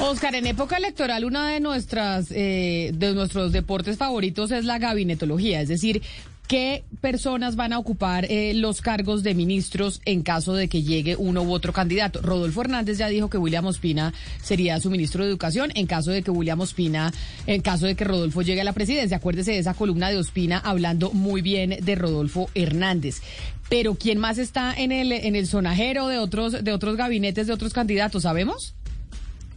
Oscar, en época electoral una de nuestras eh, de nuestros deportes favoritos es la gabinetología, es decir, qué personas van a ocupar eh, los cargos de ministros en caso de que llegue uno u otro candidato. Rodolfo Hernández ya dijo que William Ospina sería su ministro de Educación en caso de que William Ospina, en caso de que Rodolfo llegue a la presidencia. Acuérdese de esa columna de Ospina hablando muy bien de Rodolfo Hernández. Pero ¿quién más está en el en el sonajero de otros de otros gabinetes de otros candidatos? ¿Sabemos?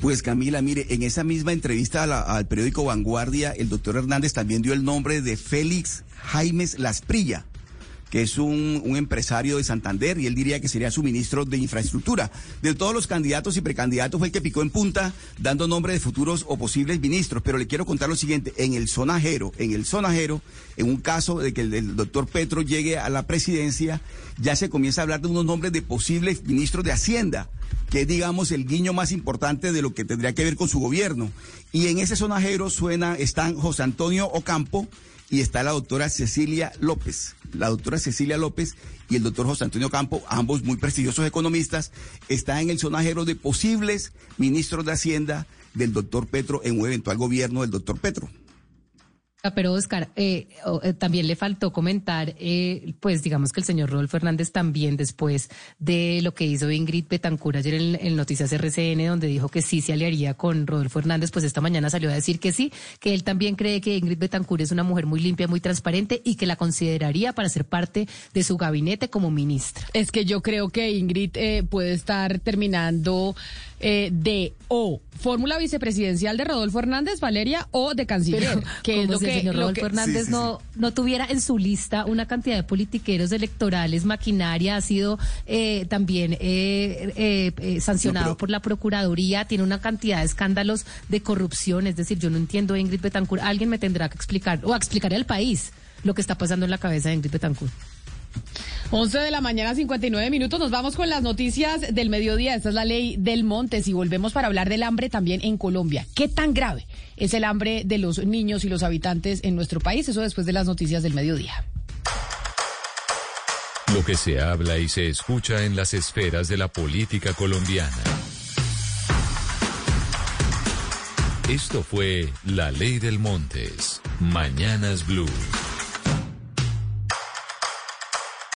Pues Camila, mire, en esa misma entrevista al periódico Vanguardia, el doctor Hernández también dio el nombre de Félix Jaimes Lasprilla que es un, empresario de Santander y él diría que sería su ministro de infraestructura. De todos los candidatos y precandidatos fue el que picó en punta dando nombre de futuros o posibles ministros. Pero le quiero contar lo siguiente, en el sonajero, en el sonajero, en un caso de que el doctor Petro llegue a la presidencia, ya se comienza a hablar de unos nombres de posibles ministros de Hacienda que es, digamos, el guiño más importante de lo que tendría que ver con su gobierno. Y en ese sonajero suena, están José Antonio Ocampo y está la doctora Cecilia López. La doctora Cecilia López y el doctor José Antonio Ocampo, ambos muy prestigiosos economistas, están en el sonajero de posibles ministros de Hacienda del doctor Petro en un eventual gobierno del doctor Petro. Ah, pero Oscar, eh, eh, también le faltó comentar, eh, pues digamos que el señor Rodolfo Hernández también después de lo que hizo Ingrid Betancur ayer en, Noticias RCN, donde dijo que sí se aliaría con Rodolfo Hernández, pues esta mañana salió a decir que sí, que él también cree que Ingrid Betancur es una mujer muy limpia, muy transparente y que la consideraría para ser parte de su gabinete como ministra. Es que yo creo que Ingrid puede estar terminando de o fórmula vicepresidencial de Rodolfo Hernández, Valeria, o de canciller, que es lo que el señor Rodolfo Hernández no, no tuviera en su lista una cantidad de politiqueros electorales, maquinaria, ha sido eh, también eh, eh, sancionado por la Procuraduría, tiene una cantidad de escándalos de corrupción, es decir, yo no entiendo Ingrid Betancourt, alguien me tendrá que explicar o explicaré al país lo que está pasando en la cabeza de Ingrid Betancourt. 11 de la mañana, 59 minutos. Nos vamos con las noticias del mediodía. Esta es la ley del Montes y volvemos para hablar del hambre también en Colombia. ¿Qué tan grave es el hambre de los niños y los habitantes en nuestro país? Eso después de las noticias del mediodía. Lo que se habla y se escucha en las esferas de la política colombiana. Esto fue La Ley del Montes. Mañanas Blue.